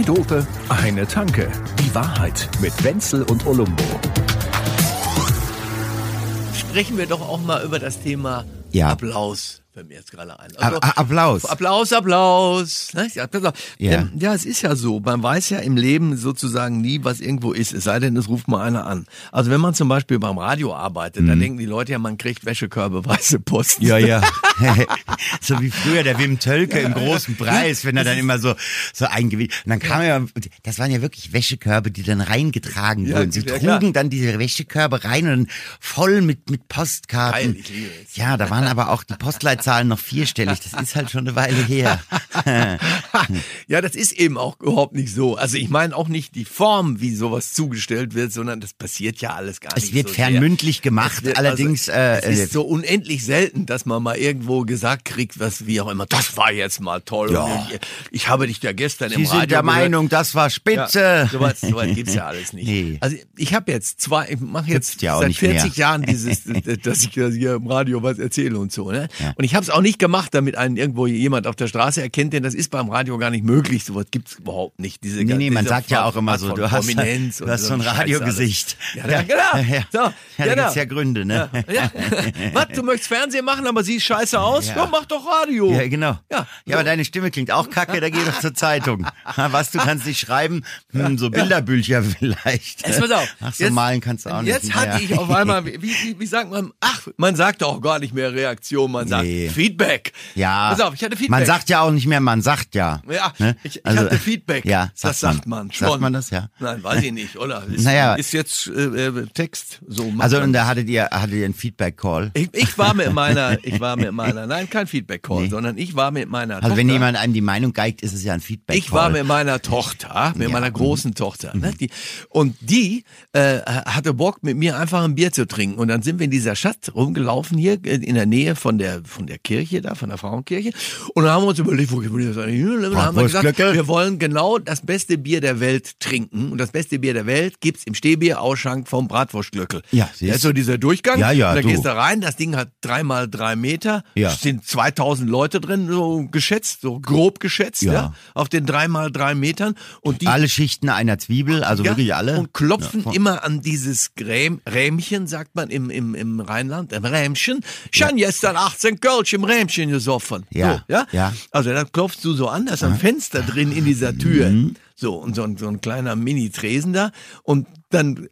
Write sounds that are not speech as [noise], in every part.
Zwei Dope, eine Tanke. Die Wahrheit mit Wenzel und Olumbo. Sprechen wir doch auch mal über das Thema Ja. Applaus. Fällt mir jetzt gerade ein. A- A- Applaus. Applaus, Applaus. Ne? Ja. Ja. Ähm, ja, es ist ja so. Man weiß ja im Leben sozusagen nie, was irgendwo ist. Es sei denn, es ruft mal einer an. Also wenn man zum Beispiel beim Radio arbeitet, dann denken die Leute ja, man kriegt Wäschekörbe, [laughs] weiße Post. Mhm. Ja, ja. [laughs] so wie früher der Wim Tölke im großen Preis, wenn er dann immer so, so eingewiesen. Und dann kam er, das waren ja wirklich Wäschekörbe, die dann reingetragen Ja, wurden. Sie ja, trugen klar. dann diese Wäschekörbe rein und voll mit, mit Postkarten. Geil. Ja, da waren aber auch die Postleitzahlen noch vierstellig. Das ist halt schon eine Weile her. [laughs] ja, das ist eben auch überhaupt nicht so. Also ich meine auch nicht die Form, wie sowas zugestellt wird, sondern das passiert ja alles gar nicht. Es wird so sehr. fernmündlich gemacht, Es wird- allerdings, also, äh, es äh, ist so unendlich selten, dass man mal irgendwo gesagt kriegt, was wie auch immer. Das war jetzt mal toll. Ja. Ich, ich habe dich ja gestern Sie im Radio sind der gehört. Meinung, das war spitze. Ja, sowas, sowas gibt's ja [laughs] alles nicht. Nee. Also ich habe jetzt zwei, ich mache jetzt ja seit nicht 40 mehr. Jahren dieses, [laughs] dass ich das hier im Radio was erzähle und so. Ne? Ja. Und ich habe es auch nicht gemacht, damit einen irgendwo jemand auf der Straße erkennt, denn das ist beim Radio gar nicht möglich. Sowas gibt's überhaupt nicht. Diese, Nee, nee, man sagt ja Art auch immer so, du hast, Prominenz du hast so ein Radiogesicht. Ja, ja, genau. Ja, So, ja, da genau. gibt's ja Gründe, ne? Ja, ja. [laughs] Was, du möchtest Fernsehen machen, aber siehst scheiße aus? Ja, Ja. mach doch Radio. Ja, genau. Ja, Ja, aber deine Stimme klingt auch kacke, da geh doch zur Zeitung. [laughs] Was, du kannst nicht schreiben? Hm, so Bilderbücher vielleicht. Jetzt pass auf. Ach so, Jetzt- malen kannst du auch nicht. Jetzt hatte ich auf einmal, wie, wie, wie sagt man, ach, man sagt auch gar nicht mehr Reaktion, man sagt Nee. Feedback. Ja. Pass auf, ich hatte Feedback. Man sagt ja auch nicht mehr, man sagt ja. ja, Ne? ich, ich Also, hatte Feedback. Ja, das sagt man schon. Sagt man das, ja? Nein, weiß ich nicht, oder? Ist, Naja. ist jetzt äh, äh, Text so. Also, man und da hattet ihr, hattet ihr einen Feedback-Call. ich, ich war mit meiner, [laughs] ich war mit meiner, nein, kein Feedback-Call, Nee. sondern ich war mit meiner Also, Tochter. wenn jemand einem die Meinung geigt, ist es ja ein Feedback-Call. Ich war mit meiner Tochter, mit Ja. Mhm. meiner großen Tochter, ne, die, und die äh, hatte Bock, mit mir einfach ein Bier zu trinken. Und dann sind wir in dieser Stadt rumgelaufen hier äh, in der Nähe von der von der Kirche da, von der Frauenkirche. Und dann haben wir uns überlegt, wo wir das eigentlich hin? Und dann haben wir gesagt, wir wollen genau das beste Bier der Welt trinken. Und das beste Bier der Welt gibt's im Stehbierausschank vom Bratwurstglöckel. Ja, da siehst ist so dieser Durchgang. Ja, ja, Und da du. gehst du rein, das Ding hat drei mal drei Meter. Ja. Es sind 2000 Leute drin, so geschätzt, so grob geschätzt, ja, Ja. auf den drei mal drei Metern. Und die Alle Schichten einer Zwiebel, also ja, wirklich alle. Und klopfen immer an dieses Gräm, Rämchen, sagt man im, im, im Rheinland, im Rämchen. Schon gestern 18 Kölsch im Rämchen gesoffen. Ja, So, ja? ja. Also dann klopfst du so an, da ist ein Fenster drin in dieser Tür. Mhm. So, und so ein, so ein kleiner Mini-Tresen da. Und dann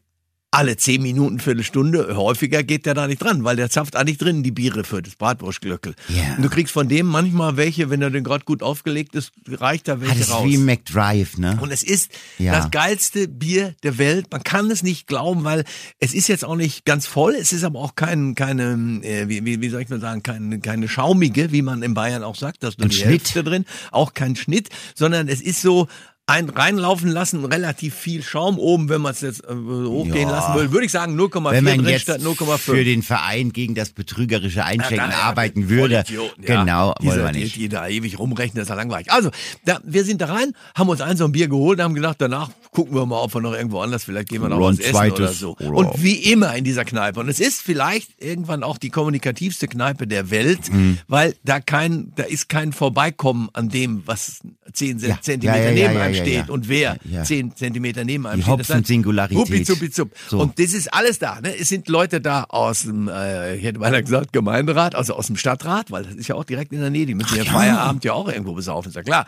alle zehn Minuten, Viertelstunde, häufiger geht der da nicht dran, weil der zapft eigentlich drin die Biere für das Bratwurstglöckel. Ja. Und du kriegst von dem manchmal welche, wenn er den gerade gut aufgelegt ist, reicht da Ah, welche das ist raus. wie McDrive, ne? Und es ist Ja. das geilste Bier der Welt. Man kann es nicht glauben, weil es ist jetzt auch nicht ganz voll. Es ist aber auch kein, keine, äh, wie, wie, soll ich mal sagen, keine, keine schaumige, wie man in Bayern auch sagt. Da ist nur Ein die Schnitt. Hälfte drin. Auch kein Schnitt, sondern es ist so ein reinlaufen lassen, relativ viel Schaum oben, wenn man es jetzt äh, hochgehen Ja. lassen will, würde ich sagen 0,4 Wenn man jetzt statt für 0,5. den Verein gegen das betrügerische Einschenken Ja, da- arbeiten würde, Vollidioten, ja. genau, Diese, wollen wir Die, nicht. die da ewig rumrechnen, das ist ja langweilig. Also, da, wir sind da rein, haben uns ein so ein Bier geholt, haben gedacht, danach gucken wir mal, ob wir noch irgendwo anders, vielleicht gehen wir noch was essen oder so. oder- Und wie immer in dieser Kneipe. Und es ist vielleicht irgendwann auch die kommunikativste Kneipe der Welt, Mhm. weil da kein, da ist kein Vorbeikommen an dem, was zehn Ja. Zentimeter Ja, ja, neben ja, einem ja, steht ja. und wer Ja. zehn Zentimeter neben einem Die steht. Hopfen-Singularität. Huppi, zuppi, zupp. So. Und das ist alles da. Ne? Es sind Leute da aus dem, äh, ich hätte beinahe gesagt, Gemeinderat, also aus dem Stadtrat, weil das ist ja auch direkt in der Nähe. Die müssen ja, ja. Feierabend ja auch irgendwo besaufen, ist ja klar.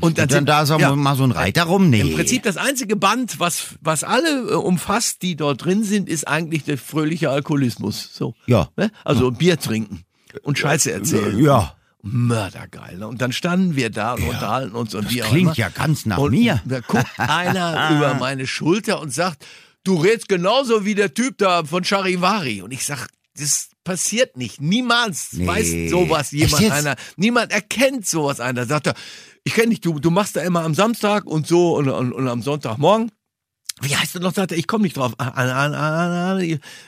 Und dann, Und dann sind, da so ja, mal so ein Reiter rum? Nee. im Prinzip das einzige Band, was, was alle äh, umfasst, die dort drin sind, ist eigentlich der fröhliche Alkoholismus. So. Ja. Ne? Also Bier trinken und Scheiße erzählen. Ja. Mördergeil. Ne? Und dann standen wir da und unterhalten uns und wie auch klingt immer. ja ganz nach und mir. Da guckt [laughs] einer über meine Schulter und sagt, du redst genauso wie der Typ da von Charivari. Und ich sag, das passiert nicht. Niemals Nee. weiß sowas jemand einer. Niemand erkennt sowas einer. Sagt er, ich kenne dich, du, du machst da immer am Samstag und so und, und, und am Sonntagmorgen. Wie heißt du noch? Sagt er, ich komme nicht drauf. An, an, an,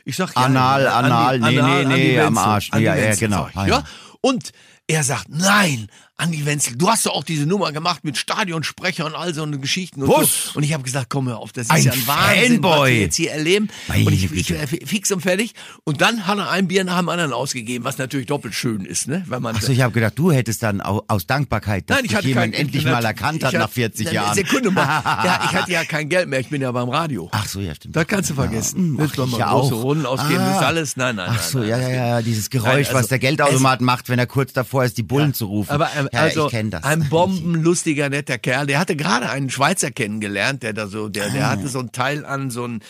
ich sag ja, Anal, an die- anal, nee, nee, nee, am Arsch. Ja, ja, genau. Ja, ja. und Er sagt, nein, Andi Wenzel, du hast doch auch diese Nummer gemacht mit Stadionsprecher und all so eine Geschichten und Was? so. Und ich habe gesagt, komm hör auf, das ist Ein ja ein Wahnsinn, was Fanboy. wir jetzt hier erleben. Meine und ich, ich äh, fix und fertig. Und dann hat er ein Bier nach dem anderen ausgegeben, was natürlich doppelt schön ist, ne? Weil man Achso, ich habe gedacht, du hättest dann au- aus Dankbarkeit, dass Nein, ich dich jemand kein, endlich ich mal erkannt ich hat nach 40 Nein, Jahren. Sekunde mal. ja, [laughs] ich hatte ja kein Geld mehr, ich bin ja beim Radio. Ach so, ja, stimmt. Das kannst du vergessen. Ja, du ach, mal ich ja große auch. Runden ausgeben, Ah. ist alles? Nein, nein, Ach nein. so, nein, ja, das ja, geht ja, dieses Geräusch, Nein, also, was der Geldautomat macht, wenn er kurz davor ist, die Bullen zu rufen. Aber ja, also kenne das. ein [laughs] bombenlustiger, netter Kerl. Der hatte gerade einen Schweizer kennengelernt, der da so, der, Ah. der hatte so ein Teil an, so ein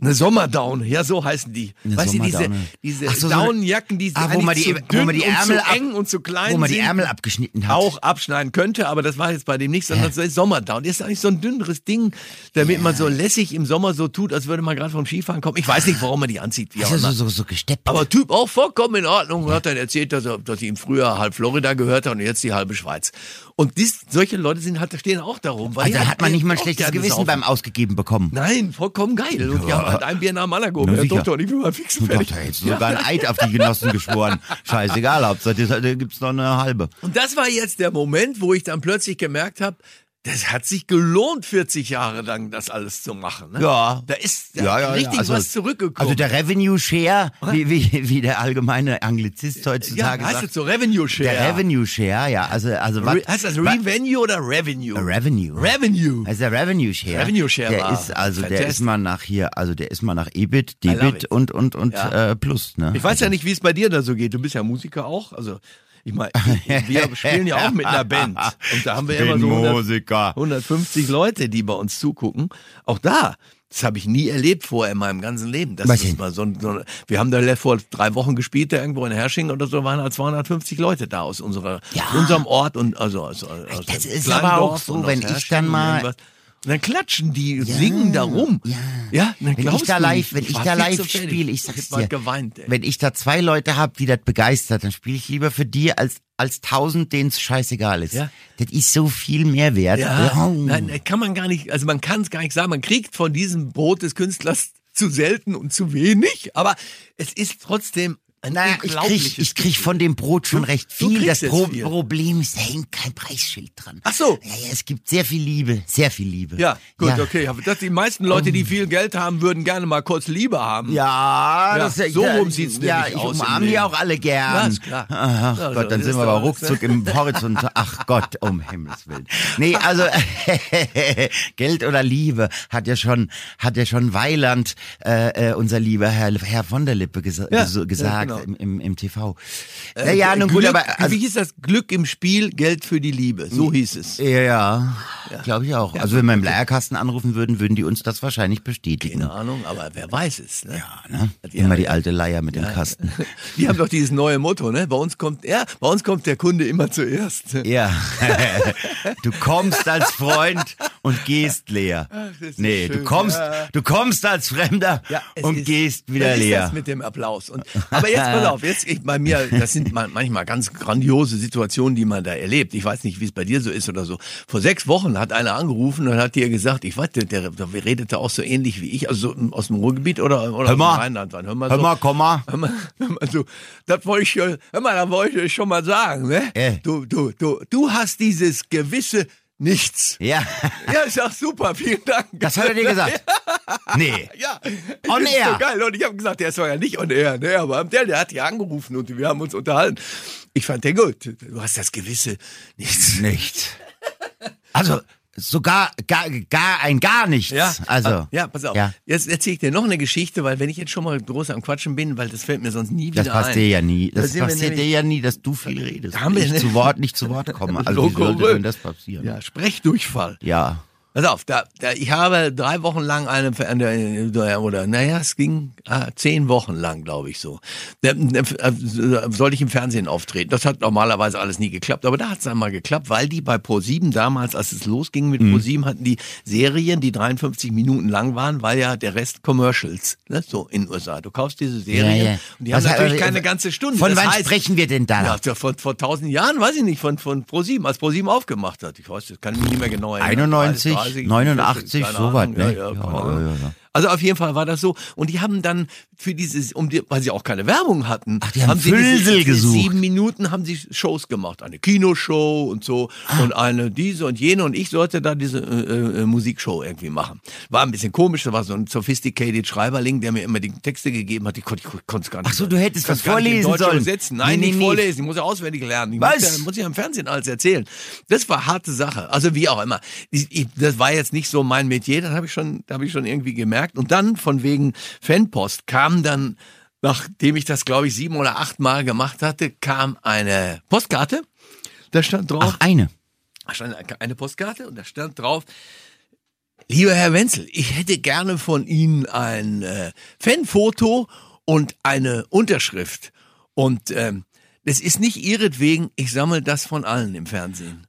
eine Sommerdown, ja so heißen die. Eine weißt du, diese, diese so, Daunenjacken, die Ah, wo man die- zu wo man dünn die und Ärmel zu ab- eng und zu klein wo man die. Ärmel abgeschnitten hat. auch abschneiden könnte, aber das war jetzt bei dem nicht, sondern so ist Sommerdown. Das ist eigentlich so ein dünneres Ding, damit man so lässig im Sommer so tut, als würde man gerade vom Skifahren kommen. Ich weiß nicht, warum man die anzieht, wie also so, so, so gesteppt. Aber Typ auch vollkommen in Ordnung und hat dann erzählt, dass er, dass ihm früher halb Florida gehört hat und jetzt die halbe Schweiz. Und dies, solche Leute sind stehen auch darum. Weil also da hat man nicht mal ein schlechtes Gewissen beim Ausgegeben bekommen. Nein, vollkommen geil. Und die haben halt ein Bier nach dem anderen gehoben. Herr sicher. Doktor, ich bin mal fix fertig. Da hättest du sogar ein Eid [laughs] auf die Genossen geschworen. Scheißegal, Hauptsache, da gibt's noch eine halbe. Und das war jetzt der Moment, wo ich dann plötzlich gemerkt habe, das hat sich gelohnt, 40 Jahre lang das alles zu machen. Ne? Ja. Da ist da Ja, ja, ja. richtig Also- was zurückgekommen. Also der Revenue Share, wie, wie, wie der allgemeine Anglizist ja, heutzutage heißt sagt. das so Revenue Share? Der Revenue Share, ja, also, also was, heißt das Revenue oder Revenue? Revenue. Revenue. Also der Revenue Share. Revenue Share der war ist also der ist mal nach hier, also der ist mal nach EBIT, Debit it. und und und Ja. äh, Plus, ne? Ich weiß ja nicht, wie es bei dir da so geht. Du bist ja Musiker auch. Also, ich meine, wir [laughs] spielen ja auch mit einer Band. Und da haben wir immer so 100, Musiker. 150 Leute, die bei uns zugucken. Auch da. Das habe ich nie erlebt vorher in meinem ganzen Leben. Das ist mal so, ein- so ein- wir haben da vor drei Wochen gespielt, da irgendwo in Hersching oder so, waren halt 250 Leute da aus unserer, Ja. unserem Ort und also aus, aus Das ist aber auch so, wenn ich Hersching dann und mal- dann klatschen die, singen da rum. Ja. ja dann Wenn ich da live, wenn ich da live spiele, ich sag's mal dir, geweint, wenn ich da zwei Leute hab, die das begeistert, dann spiele ich lieber für die als als tausend, denen es scheißegal ist. Ja. Das ist so viel mehr wert. Ja, nein, kann man gar nicht, also man kann es gar nicht sagen. Man kriegt von diesem Brot des Künstlers zu selten und zu wenig, aber es ist trotzdem ein Naja, ich krieg, ich krieg von dem Brot schon recht du viel. Das Pro viel. Problem ist, da hängt kein Preisschild dran. Ach so. Ja, ja, es gibt sehr viel Liebe, sehr viel Liebe. Ja, gut, ja. Okay. Aber das, die meisten Leute, die viel Geld haben, würden gerne mal kurz Liebe haben. Ja, Ja, das, so ja, rum sieht's Ja, nämlich ich aus im umarme die auch alle gern. Ja, ist klar. Ach Ja, Gott, dann sind wir aber ne? ruckzuck im Horizont. Ach Gott, um Himmels Willen. Nee, also [laughs] Geld oder Liebe hat ja schon, hat ja schon Weiland, äh, äh, unser lieber Herr, Herr von der Lippe ges- gesagt ja, genau. im, im, im TV. Äh, ja, nun gut, Glück, aber also, wie hieß das? Glück im Spiel, Geld für die Liebe. So hieß es. ja, ja, glaube ich auch. also wenn wir im Leierkasten anrufen würden, würden die uns das wahrscheinlich bestätigen. Keine Ahnung, aber wer weiß es, ne? Ne? Die Immer die alte Leier mit dem Kasten. [laughs] Die haben doch dieses neue Motto, ne? Bei uns kommt er, bei uns kommt der Kunde immer zuerst. Ja. [laughs] du kommst als Freund und gehst leer. ist nee, schön, du kommst, ja. du kommst als Fremder es und ist- gehst wieder das leer. Ist das mit dem Applaus. Und, aber jetzt pass auf, jetzt ich, bei mir, das sind man- manchmal ganz grandiose Situationen, die man da erlebt. Ich weiß nicht, wie es bei dir so ist oder so. Vor sechs Wochen hat einer angerufen und hat dir gesagt, ich weiß, der, der, der redete auch so ähnlich wie ich, also so aus dem Ruhrgebiet oder, oder Hör mal. aus dem Rheinland. Hör mal, Hör so. mal, komm mal. Hör mal, hör mal so, das wollte ich, hör mal, da wollte ich schon mal sagen, ne? Äh. Du, du, du, du hast dieses gewisse Nichts. Ja, [laughs] Ja, ich sag super, vielen Dank. das hat er dir gesagt. [laughs] Nee. Ja, On ist air. So geil. Und ich habe gesagt, der ist ja nicht on air, ne? Aber der, der hat ja angerufen und wir haben uns unterhalten. Ich fand den gut. Du hast das gewisse Nichts. Nicht. Also, sogar, gar, gar ein gar nichts. Ja, Also. ah, ja, pass auf. Ja. Jetzt erzähle ich dir noch eine Geschichte, weil wenn ich jetzt schon mal groß am Quatschen bin, weil das fällt mir sonst nie wieder Das ein. passiert ja nie. Da Das wir passiert dir ja nie, dass du viel redest. Da haben wir ich ne- zu Wort nicht zu Wort komme. [laughs] Also wie sollte denn das passieren? Ja, Sprechdurchfall. Ja. Pass auf, da, da, ich habe drei Wochen lang eine, eine oder naja, es ging ah, zehn Wochen lang, glaube ich so. Da, da, äh, sollte ich im Fernsehen auftreten. Das hat normalerweise alles nie geklappt, aber da hat es einmal geklappt, weil die bei Pro7 damals, als es losging mit Pro7, hatten die Serien, die 53 Minuten lang waren, weil ja der Rest Commercials, ne, so in den USA. Du kaufst diese Serien Ja, ja. und die Was haben natürlich keine ganze Stunde. Von Das wann heißt, sprechen wir denn da? ja, ja, vor, tausend Jahren, weiß ich nicht, von, von Pro7, als Pro7 aufgemacht hat. Ich weiß, das kann ich mich nicht mehr genau erinnern. 91, 30, 89, keine so was, Ahnung, ne? Ja, ja, Also auf jeden Fall war das so. Und die haben dann für dieses, um die, weil sie auch keine Werbung hatten, Ach, die haben sie Füllsel gesucht. sieben Minuten haben sie Shows gemacht. Eine Kinoshow und so Ah. und eine diese und jene und ich sollte da diese äh, äh, Musikshow irgendwie machen. War ein bisschen komisch, da war so ein sophisticated Schreiberling, der mir immer die Texte gegeben hat. Ich konnte ich konnte es gar nicht. Ach so, du hättest was in vorlesen sollen. Übersetzen. Nein, Nee, nicht nee. vorlesen, ich muss ja auswendig lernen. Ich Was? Muss ja, muss ja im Fernsehen alles erzählen. Das war harte Sache. Also wie auch immer. Ich, ich, das war jetzt nicht so mein Metier, das habe ich schon, da habe ich schon irgendwie gemerkt. Und dann von wegen Fanpost kam dann, nachdem ich das glaube ich sieben oder acht Mal gemacht hatte, kam eine Postkarte. Da stand drauf, Ach, eine. da stand eine Postkarte und da stand drauf, lieber Herr Wenzel, ich hätte gerne von Ihnen ein äh, Fanfoto und eine Unterschrift. Und ähm, das ist nicht ihretwegen, ich sammle das von allen im Fernsehen.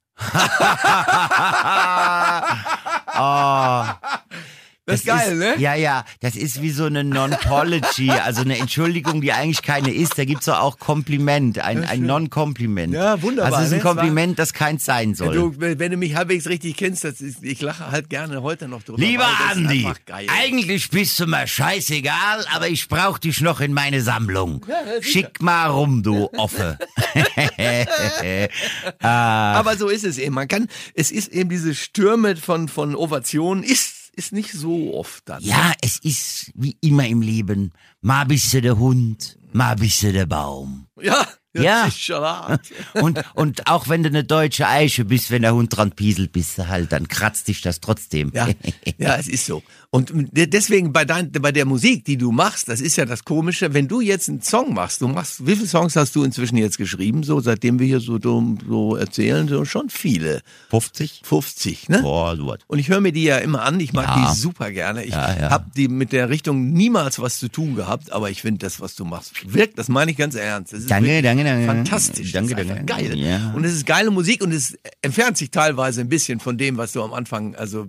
Oh, [laughs] [laughs] Das, ist geil, ne? Ja, ja, das ist wie so eine Non-Pology, also eine Entschuldigung, die eigentlich keine ist. Da gibt's doch auch Kompliment, ein, ein Non-Kompliment. Ja, wunderbar, Also es ist ein ne? Es war- Kompliment, das keins sein soll. Du, wenn du mich halbwegs richtig kennst, das ist, ich lache halt gerne heute noch drüber. Lieber Andi, eigentlich bist du mir scheißegal, aber ich brauch dich noch in meine Sammlung. Schick mal rum, du Offe. [laughs] [laughs] Aber so ist es eben. Man kann, es ist eben diese Stürme von, von Ovationen, ist, ist nicht so oft dann. Ja, es ist wie immer im Leben. Mal bist du der Hund, mal bist du der Baum. Ja, das Ja. ist schon hart. [laughs] Und, und auch wenn du eine deutsche Eiche bist, wenn der Hund dran pieselt, bist du halt, dann kratzt dich das trotzdem. Ja, [laughs] ja, es ist so. Und deswegen bei, dein, bei der Musik, die du machst, das ist ja das Komische, wenn du jetzt einen Song machst, du machst, wie viele Songs hast du inzwischen jetzt geschrieben, so seitdem wir hier so, so, so erzählen, so schon viele. 50? 50, ne? Boah, so was. Und ich höre mir die ja immer an, ich mag Ja. die super gerne. Ich Ja, ja. habe die mit der Richtung niemals was zu tun gehabt, aber ich finde das, was du machst, wirkt, das meine ich ganz ernst. Das ist Danke, wirklich danke, danke. Fantastisch. Danke, ist einfach danke. geil. Ja. Und es ist geile Musik und es entfernt sich teilweise ein bisschen von dem, was du am Anfang, also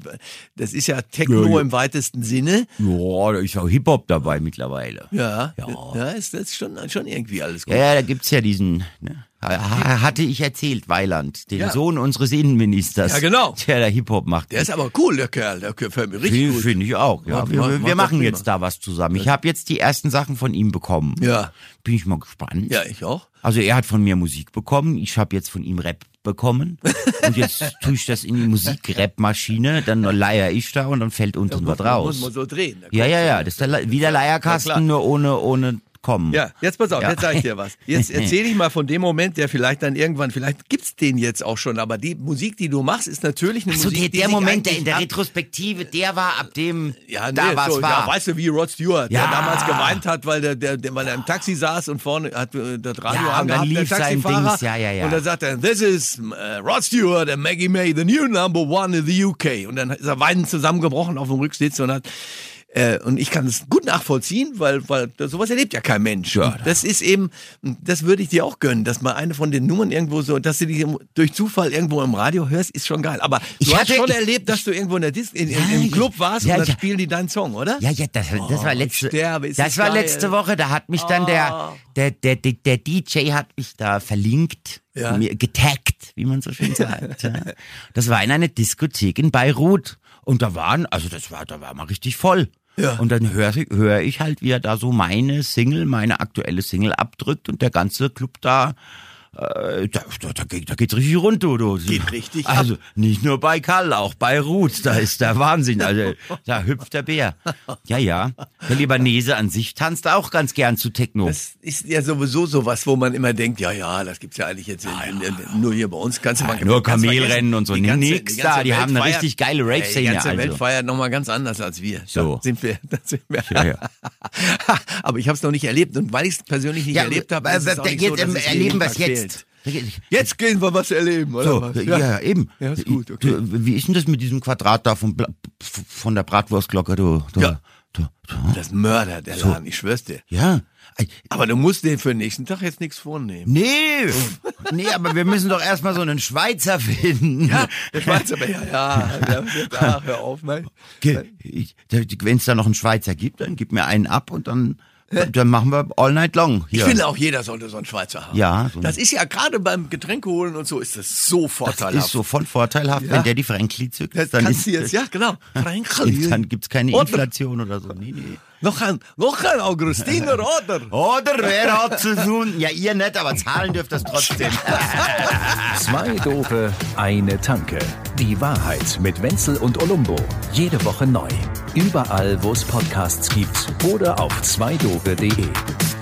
das ist ja Techno Ja, ja. im weitesten Sinne. Ja, da ist auch Hip-Hop dabei mittlerweile. Ja, Ja. ja, ist das ist schon, schon irgendwie alles gut. Ja, ja, da gibt's ja diesen, ne? Ha- hatte ich erzählt, Weiland, den Ja. Sohn unseres Innenministers. Ja, genau. Der da Hip-Hop macht. Der ist aber cool, der Kerl, der gefällt mir richtig Finde gut. find ich auch, ja. Macht- Wir, macht- wir machen jetzt da was zusammen. Ich habe jetzt die ersten Sachen von ihm bekommen. Ja, Bin ich mal gespannt. ja, ich auch. Also er hat von mir Musik bekommen, ich habe jetzt von ihm Rap bekommen. Und jetzt [laughs] tue ich das in die Musik-Rap-Maschine, dann leier ich da und dann fällt unten was Muss raus. man so drehen. Ja, ja, ja. Das ist der, wie der. Leierkasten, nur ohne, ohne kommen. Ja, jetzt pass auf, Ja. jetzt sag ich dir was. Jetzt [laughs] erzähle ich mal von dem Moment, der vielleicht dann irgendwann, vielleicht gibt's den jetzt auch schon, aber die Musik, die du machst, ist natürlich eine So Musik, der, die der sich Moment, der in der Retrospektive, der war ab dem, ja, da nee, was so, war. Ja, weißt du, wie Rod Stewart, Ja. der damals geweint hat, weil der, der, der, weil er im Taxi saß und vorne hat äh, das Radio Ja, und angehabt, dann der lief sein Taxifahrer. Dings, ja, ja, ja. Und dann sagt er, this is äh, Rod Stewart and Maggie May, the new number one in the UK. Und dann ist er weinend zusammengebrochen auf dem Rücksitz und hat äh, und ich kann es gut nachvollziehen, weil, weil sowas erlebt ja kein Mensch. Ja. Das ist eben, das würde ich dir auch gönnen, dass mal eine von den Nummern irgendwo so, dass du die durch Zufall irgendwo im Radio hörst, ist schon geil. Aber Ich du hatte- hast schon ich- erlebt, dass du irgendwo in der Dis in, Ja, im Club warst ja, und dann spielen die deinen Song, oder? Ja, ja, das, das war ich letzte, sterbe, das das war letzte Woche, da hat mich dann der, der, der, der, der DJ hat mich da verlinkt, Ja. mir getaggt, wie man so schön sagt. ja. [laughs] Das war in einer Diskothek in Beirut. Und da waren, also das war, da war mal richtig voll. Ja. Und dann höre hör ich halt, wie er da so meine Single, meine aktuelle Single abdrückt und der ganze Club da, äh, da, da, geht, da geht's richtig rund, du. Geht richtig Also nicht nur bei Kall, auch bei Ruth, da ist der Wahnsinn. Also [laughs] da hüpft der Bär. Ja, ja. Der Libanese an sich tanzt auch ganz gern zu Techno. Das ist ja sowieso sowas, wo man immer denkt, ja, ja, das gibt's ja eigentlich jetzt in, in, nur hier bei uns. Du mal nur Kamelrennen und so. Die ganze- Nix die da, ganze die haben eine Welt richtig geile Rave-Szene, Die ganze Welt also. feiert nochmal ganz anders als wir. So. Da sind wir, [laughs] da sind wir. Ja, ja. [laughs] Aber ich habe es noch nicht erlebt und weil ich es persönlich nicht erlebt habe, äh, ist es auch nicht jetzt so, dass es mir erleben wir es jetzt. Jetzt gehen wir was erleben, oder So, was? ja. eben. Ja, ist gut, okay. Du, wie ist denn das mit diesem Quadrat da vom, von der Bratwurstglocke? Du, du, Ja. du. Das ist Mörder, der Laden, ich schwör's dir. Ja. Aber du musst dir für den nächsten Tag jetzt nichts vornehmen. Nee, [laughs] nee, aber wir müssen doch erstmal so einen Schweizer finden. Ja, der Schweizer, ja, ja, der ach, [laughs] hör auf, mein. Wenn es da noch einen Schweizer gibt, dann gib mir einen ab und dann dann machen wir all night long. Ich Hier. finde auch jeder sollte so einen Schweizer haben. Ja, so Das ist ja gerade beim Getränke holen und so ist das so das vorteilhaft. ist so voll vorteilhaft, Ja. wenn der die Frankli zückt. Das dann kannst ist, du jetzt, ja genau. Frankli. [laughs] Dann gibt's keine Oder- Inflation oder so. Nee, nee. Noch ein, noch ein Augustiner, [laughs] oder? Oder wer hat zu tun? Ja, ihr nicht, aber zahlen dürft das trotzdem. [laughs] Zwei Dope, eine Tanke. Die Wahrheit mit Wenzel und Olumbo. Jede Woche neu. Überall, wo es Podcasts gibt oder auf zweidope.de.